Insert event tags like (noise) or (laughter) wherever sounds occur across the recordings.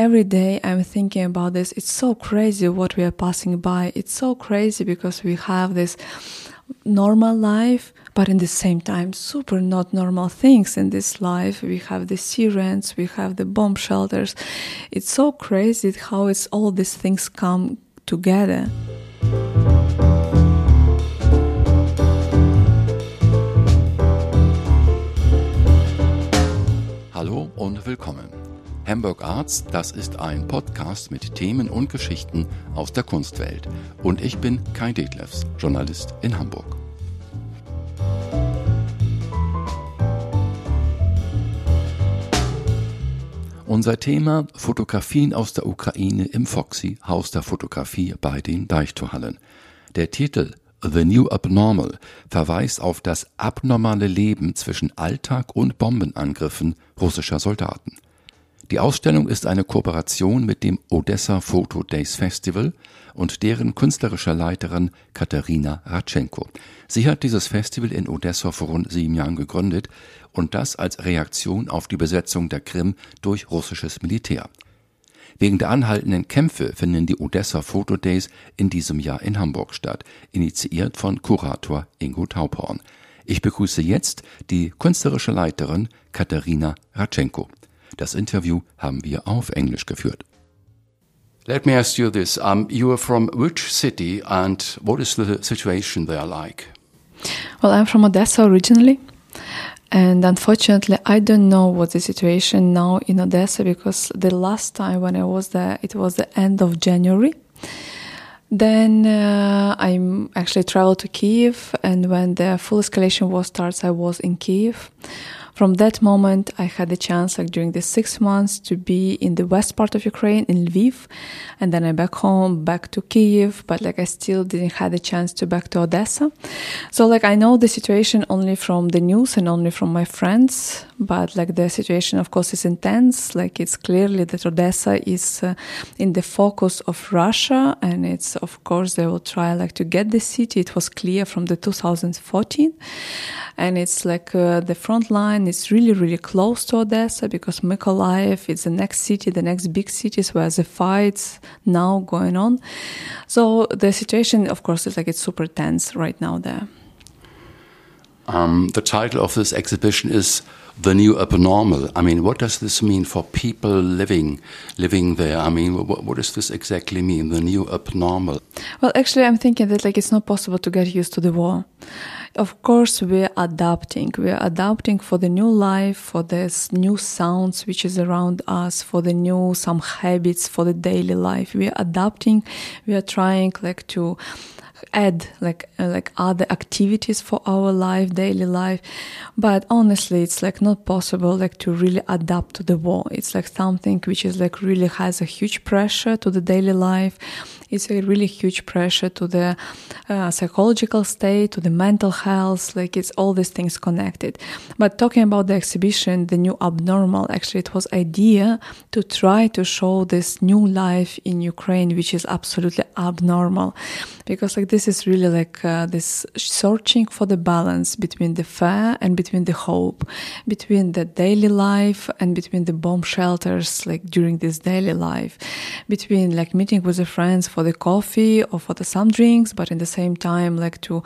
every day I'm thinking about this. It's so crazy what we are passing by. It's so crazy because we have this normal life, but in the same time, super not normal things in this life. We have the sirens, we have the bomb shelters. It's so crazy how it's all these things come together. Hallo und willkommen. Hamburg Arts, das ist ein Podcast mit Themen und Geschichten aus der Kunstwelt. Und ich bin Kai Detlefs, Journalist in Hamburg. Unser Thema Fotografien aus der Ukraine im Foxy Haus der Fotografie bei den Deichtorhallen. Der Titel The New Abnormal verweist auf das abnormale Leben zwischen Alltag und Bombenangriffen russischer Soldaten. Die Ausstellung ist eine Kooperation mit dem Odessa Photo Days Festival und deren künstlerischer Leiterin Katharina Ratschenko. Sie hat dieses Festival in Odessa vor rund sieben Jahren gegründet und das als Reaktion auf die Besetzung der Krim durch russisches Militär. Wegen der anhaltenden Kämpfe finden die Odessa Photo Days in diesem Jahr in Hamburg statt, initiiert von Kurator Ingo Taubhorn. Ich begrüße jetzt die künstlerische Leiterin Katharina Ratschenko. Das Interview haben wir auf Englisch geführt. Let me ask you this. Um, you are from which city and what is the situation there like? Well, I'm from Odessa originally. And unfortunately, I don't know what the situation now in Odessa because the last time when I was there, it was the end of January. Then uh, I actually traveled to Kiev, and when the full escalation war starts, I was in Kiev from that moment, I had the chance, like during the six months, to be in the west part of Ukraine, in Lviv, and then I back home, back to Kiev, but like I still didn't have the chance to back to Odessa. So like I know the situation only from the news and only from my friends, but like the situation, of course, is intense. Like it's clearly that Odessa is uh, in the focus of Russia, and it's of course they will try like to get the city. It was clear from the 2014, and it's like uh, the front line is really, really close to Odessa because Mykolaiv is the next city, the next big cities where the fights now going on. So the situation, of course, is like it's super tense right now there. Um, the title of this exhibition is the new abnormal. I mean, what does this mean for people living living there? I mean, what, what, does this exactly mean? The new abnormal. Well, actually, I'm thinking that like it's not possible to get used to the war. Of course, we're adapting. We're adapting for the new life, for this new sounds which is around us, for the new some habits for the daily life. We're adapting. We are trying like to add like uh, like other activities for our life daily life. But honestly it's like not possible like to really adapt to the war. It's like something which is like really has a huge pressure to the daily life it's a really huge pressure to the uh, psychological state, to the mental health. Like it's all these things connected. But talking about the exhibition, the new abnormal, actually, it was idea to try to show this new life in Ukraine, which is absolutely abnormal, because like this is really like uh, this searching for the balance between the fear and between the hope, between the daily life and between the bomb shelters, like during this daily life, between like meeting with the friends for for the coffee or for the some drinks, but in the same time, like to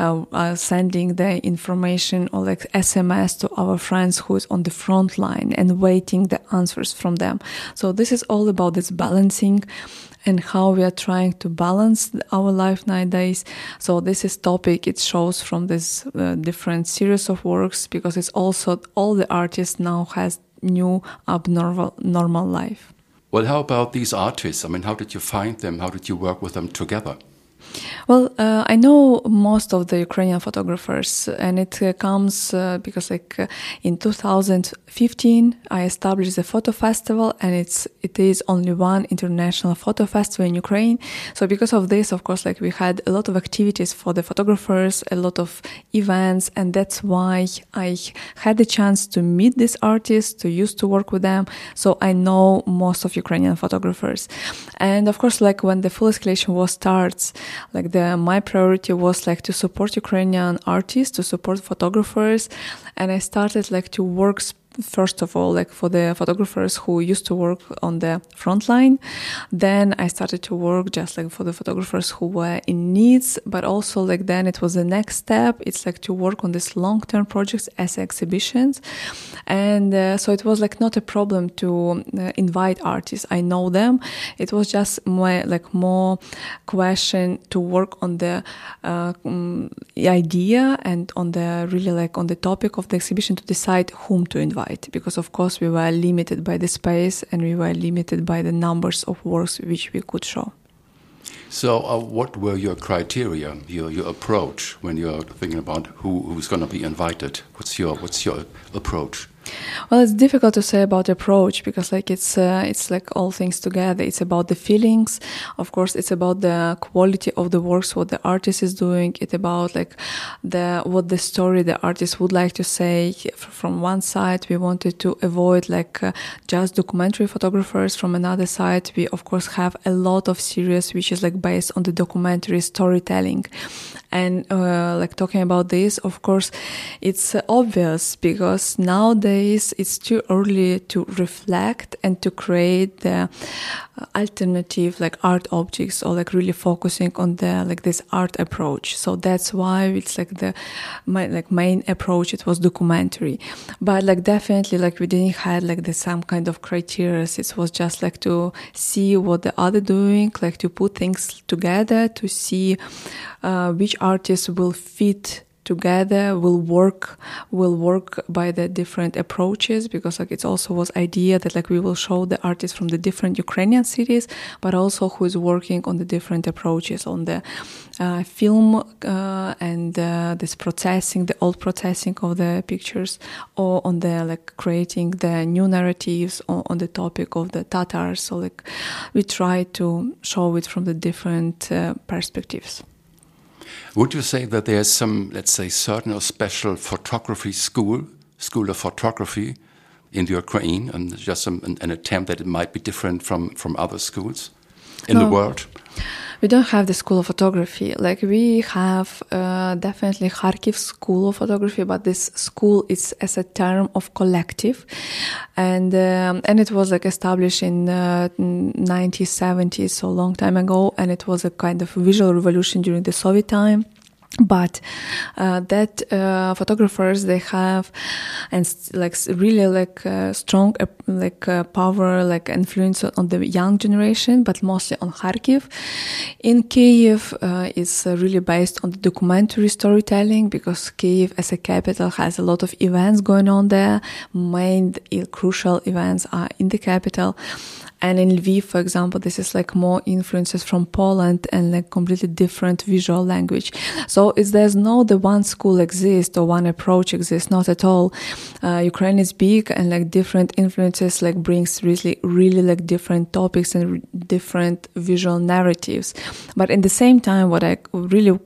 uh, uh, sending the information or like SMS to our friends who is on the front line and waiting the answers from them. So this is all about this balancing and how we are trying to balance our life nowadays. So this is topic. It shows from this uh, different series of works because it's also all the artists now has new abnormal normal life. Well, how about these artists? I mean, how did you find them? How did you work with them together? Well, uh, I know most of the Ukrainian photographers, and it uh, comes uh, because, like, uh, in 2015, I established the photo festival, and it's it is only one international photo festival in Ukraine. So, because of this, of course, like we had a lot of activities for the photographers, a lot of events, and that's why I had the chance to meet these artists, to used to work with them. So, I know most of Ukrainian photographers, and of course, like when the full escalation war starts like the my priority was like to support Ukrainian artists, to support photographers, and I started like to work first of all like for the photographers who used to work on the front line then i started to work just like for the photographers who were in needs but also like then it was the next step. It's like to work on these long-term projects as exhibitions. And uh, so it was like not a problem to uh, invite artists. I know them. It was just more like more question to work on the uh, um, idea and on the really like on the topic of the exhibition to decide whom to invite because of course we were limited by the space and we were limited by the numbers of works which we could show. So, uh, what were your criteria, your, your approach when you're thinking about who, who's going to be invited? What's your what's your approach? Well, it's difficult to say about approach because like it's uh, it's like all things together. It's about the feelings, of course. It's about the quality of the works, what the artist is doing. It's about like the what the story the artist would like to say. From one side, we wanted to avoid like uh, just documentary photographers. From another side, we of course have a lot of series which is like based on the documentary storytelling, and uh, like talking about this, of course, it's obvious because nowadays it's too early to reflect and to create the alternative like art objects or like really focusing on the like this art approach. So that's why it's like the my like main approach. It was documentary, but like definitely like we didn't have like the some kind of criteria. It was just like to see what the other doing, like to put things together to see uh, which artists will fit together will work will work by the different approaches because like it also was idea that like we will show the artists from the different ukrainian cities but also who is working on the different approaches on the uh, film uh, and uh, this processing the old processing of the pictures or on the like creating the new narratives on, on the topic of the tatars. So like we try to show it from the different uh, perspectives would you say that there's some, let's say, certain or special photography school, school of photography in the Ukraine, and just some, an, an, attempt that it might be different from, from other schools in no. the world? we don't have the school of photography. Like we have uh, definitely Kharkiv school of photography, but this school is as a term of collective, and um, and it was like established in uh, 1970s, so long time ago, and it was a kind of visual revolution during the Soviet time but uh, that uh, photographers they have and like really like uh, strong uh, like uh, power like influence on the young generation but mostly on kharkiv. In kiev uh, it's really based on the documentary storytelling because kiev as a capital has a lot of events going on there. Main crucial events are in the capital and in Lviv, for example, this is like more influences from Poland and like completely different visual language. So there's no the one school exists or one approach exists, not at all. Uh, Ukraine is big and like different influences like brings really, really like different topics and different visual narratives. But in the same time, what I really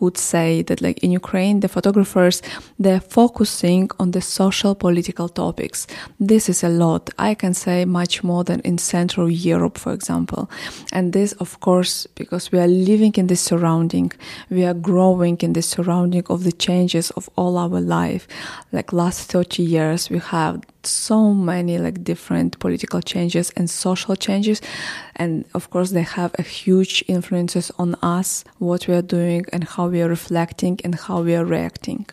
would say that like in Ukraine, the photographers, they're focusing on the social political topics. This is a lot. I can say much more than in Central Europe, for example. And this, of course, because we are living in this surrounding, we are growing in this surrounding of the changes of all our life. Like last 30 years, we have so many like different political changes and social changes and of course they have a huge influences on us what we are doing and how we are reflecting and how we are reacting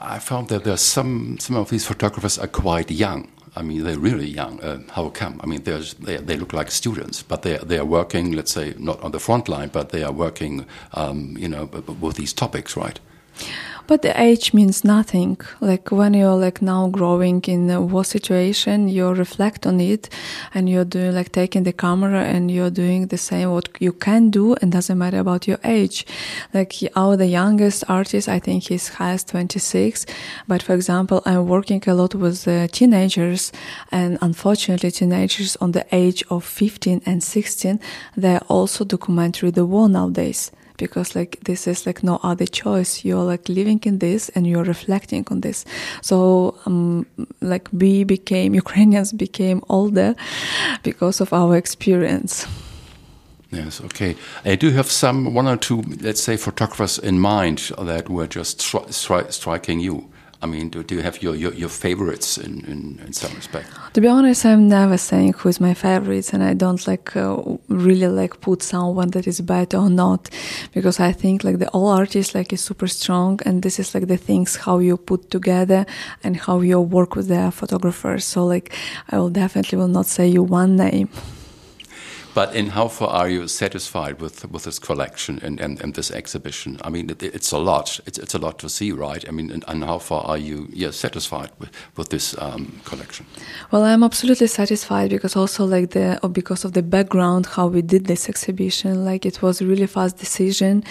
i found that there are some some of these photographers are quite young I mean, they're really young. Uh, how come? I mean, they, they look like students, but they they are working. Let's say not on the front line, but they are working, um, you know, with these topics, right? But the age means nothing. Like when you're like now growing in a war situation, you reflect on it and you're doing like taking the camera and you're doing the same what you can do and doesn't matter about your age. Like our the youngest artist, I think he's has 26. But for example, I'm working a lot with uh, teenagers and unfortunately teenagers on the age of 15 and 16, they're also documentary the war nowadays because like this is like no other choice you're like living in this and you're reflecting on this so um, like we became (laughs) ukrainians became older because of our experience Yes, okay. I do have some one or two, let's say, photographers in mind that were just stri stri striking you. I mean, do, do you have your, your, your favorites in, in, in some respect? To be honest, I'm never saying who is my favorites, and I don't like uh, really like put someone that is better or not, because I think like the all artists like is super strong, and this is like the things how you put together and how you work with the photographers. So like, I will definitely will not say you one name. But in how far are you satisfied with with this collection and, and, and this exhibition? I mean, it, it's a lot. It's, it's a lot to see, right? I mean, and, and how far are you yeah, satisfied with, with this um, collection? Well, I'm absolutely satisfied because also like the oh, because of the background how we did this exhibition. Like it was a really fast decision.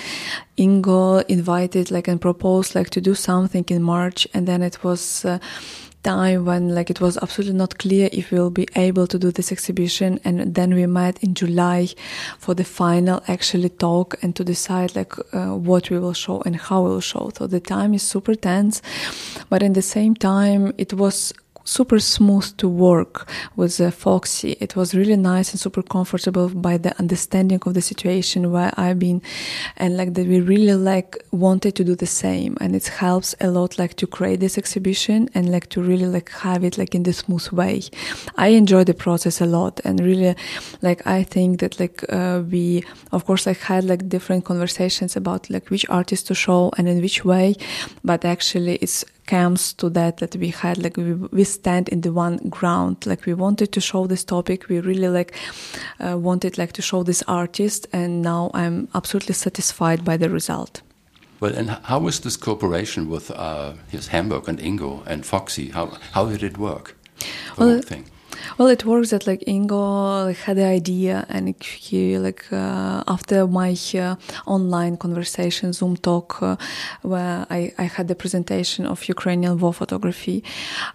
Ingo invited like and proposed like to do something in March, and then it was. Uh, time when like it was absolutely not clear if we'll be able to do this exhibition and then we met in july for the final actually talk and to decide like uh, what we will show and how we will show. So the time is super tense but in the same time it was super smooth to work with uh, PHOXXI. It was really nice and super comfortable by the understanding of the situation where I've been, and like that we really like wanted to do the same. And it helps a lot like to create this exhibition and like to really like have it like in the smooth way. I enjoy the process a lot and really like I think that like uh, we of course like had like different conversations about like which artist to show and in which way, but actually it's comes to that that we had like we, we stand in the one ground like we wanted to show this topic we really like uh, wanted like to show this artist and now i'm absolutely satisfied by the result well, and how was this cooperation with uh, his Hamburg and Ingo and PHOXXI? How how did it work? The well, thing. Well, it works that like Ingo like, had the idea, and he like uh, after my uh, online conversation Zoom talk uh, where I, I had the presentation of Ukrainian war photography.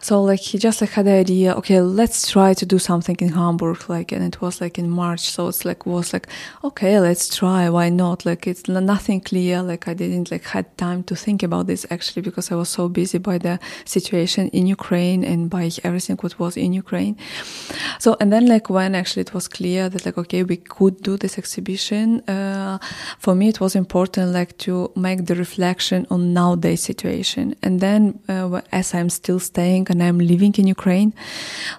So like he just like had the idea, okay, let's try to do something in Hamburg, like, and it was like in March. So it's like was like okay, let's try. Why not? Like it's nothing clear. Like I didn't like had time to think about this actually because I was so busy by the situation in Ukraine and by everything what was in Ukraine. So, and then like when actually it was clear that like, okay, we could do this exhibition, uh, for me it was important like to make the reflection on nowadays situation. And then uh, as I'm still staying and I'm living in Ukraine,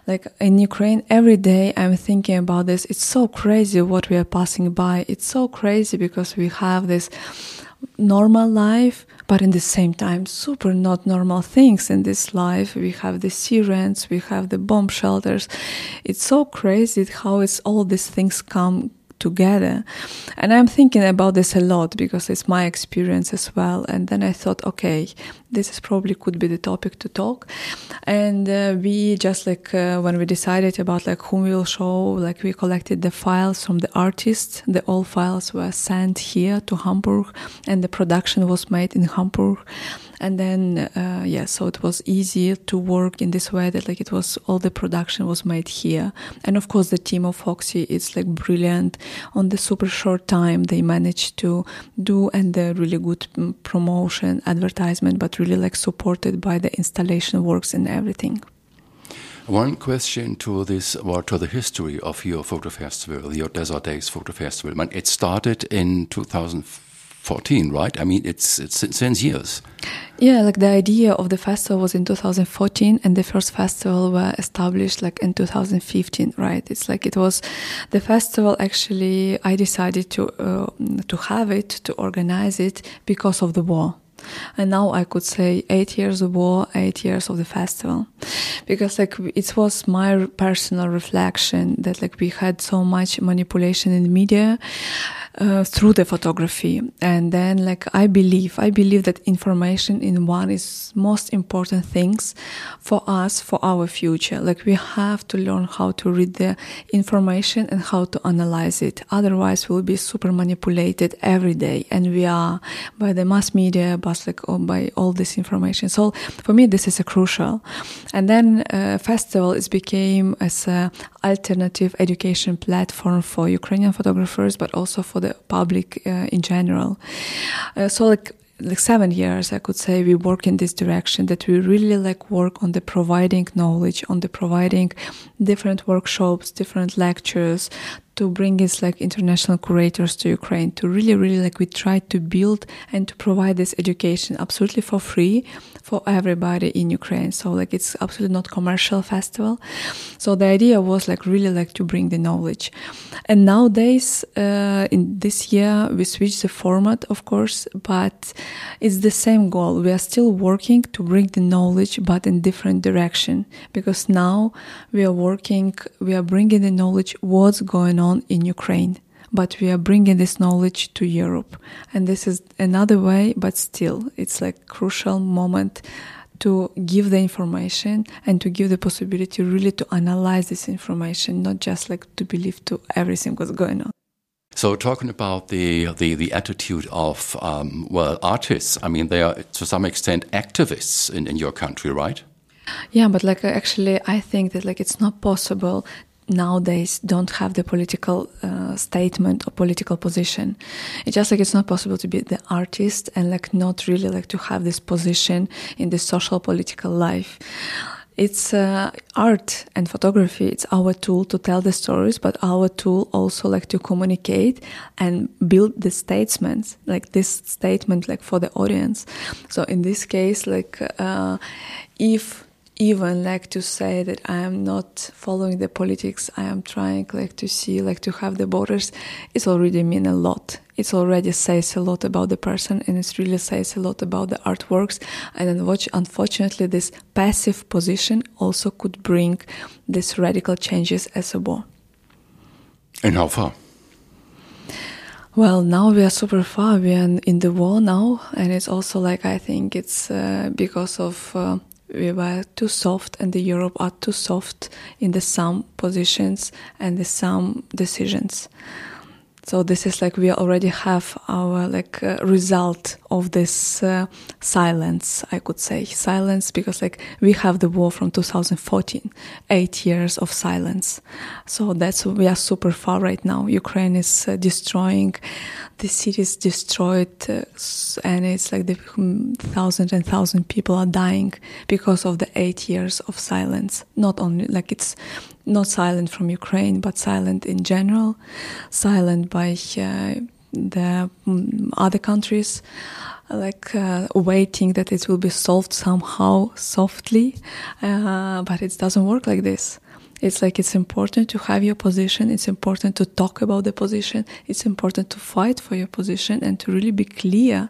like in Ukraine, every day I'm thinking about this. It's so crazy what we are passing by. It's so crazy because we have this normal life, but in the same time, super not normal things in this life. We have the sirens, we have the bomb shelters. It's so crazy how it's all these things come together. And I'm thinking about this a lot because it's my experience as well. And then I thought, okay, this is probably could be the topic to talk. And uh, we just like uh, when we decided about like whom we will show, like we collected the files from the artists. The all files were sent here to Hamburg, and the production was made in Hamburg and then uh, yeah so it was easy to work in this way that like it was all the production was made here. And of course the team of PHOXXI is like brilliant. On the super short time they managed to do and the really good mm, promotion advertisement but really like supported by the installation works and everything. One question to this, or to the history of your photo festival, your Odessa Days Photo Festival. It started in 2004 14, right? I mean, it's, it's since years. Yeah, like the idea of the festival was in 2014, and the first festival were established like in 2015, right? It's like it was the festival. Actually, I decided to uh, to have it to organize it because of the war. And now I could say eight years of war, eight years of the festival. Because like it was my personal reflection that like we had so much manipulation in media uh, through the photography. And then like i believe i believe that information in one is most important things for us for our future. Like we have to learn how to read the information and how to analyze it. Otherwise we'll be super manipulated every day. And we are by the mass media but like oh, by all this information. So for me this is a crucial. And then uh, festival is became as a alternative education platform for ukrainian photographers but also for the the public uh, in general. Uh, so like like seven years i could say we work in this direction that we really like work on the providing knowledge on the providing different workshops different lectures to bring in like international curators to Ukraine to really, really like we try to build and to provide this education absolutely for free for everybody in Ukraine. So like it's absolutely not commercial festival. So the idea was like really like to bring the knowledge. And nowadays, uh, in this year, we switched the format, of course, but it's the same goal. We are still working to bring the knowledge, but in different direction because now we are working, we are bringing the knowledge what's going on in Ukraine but we are bringing this knowledge to Europe. And this is another way, but still, it's like crucial moment to give the information and to give the possibility really to analyze this information, not just like to believe to everything what's going on. So, talking about the the, the attitude of um, well artists, I mean they are to some extent activists in, in your country, right? Yeah, but like actually, I think that like it's not possible nowadays don't have the political uh, statement or political position. It's just like it's not possible to be the artist and like not really like to have this position in the social political life. It's uh, art and photography. It's our tool to tell the stories, but our tool also like to communicate and build the statements, like this statement, like for the audience. So in this case, like uh, if even like to say that I am not following the politics. I am trying like to see, like to have the borders. It's already mean a lot. It already says a lot about the person and it really says a lot about the artworks. And unfortunately, this passive position also could bring these radical changes as a war. And how far? Well, now we are super far. We are in the war now, and it's also like I think it's uh, because of uh, we were too soft and the Europe are too soft in the some positions and the some decisions. So this is like we already have our like uh, result of this uh, silence, I could say silence because like we have the war from 2014, eight years of silence. So that's we are super far right now. Ukraine is uh, destroying the cities destroyed, uh, and it's like the thousand and thousand people are dying because of the eight years of silence. Not only like it's not silent from Ukraine, but silent in general, silent by uh, the um, other countries, like uh, waiting that it will be solved somehow softly, uh, but it doesn't work like this. It's like it's important to have your position. It's important to talk about the position. It's important to fight for your position and to really be clear.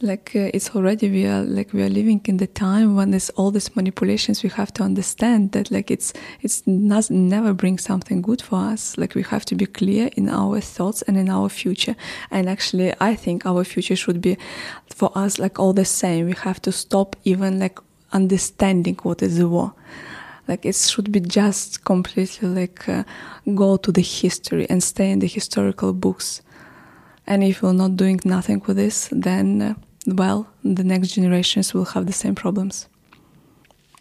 Like uh, it's already we are like we are living in the time when there's all these manipulations. We have to understand that like it's it's not, never bring something good for us. Like we have to be clear in our thoughts and in our future. And actually, I think our future should be for us like all the same. We have to stop even like understanding what is the war like it should be just completely like uh, go to the history and stay in the historical books. And if we're not doing nothing with this then uh, well the next generations will have the same problems.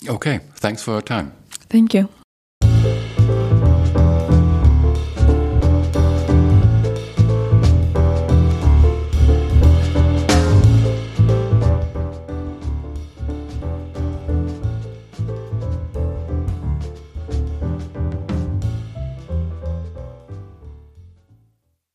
Okay. Thanks for your time. Thank you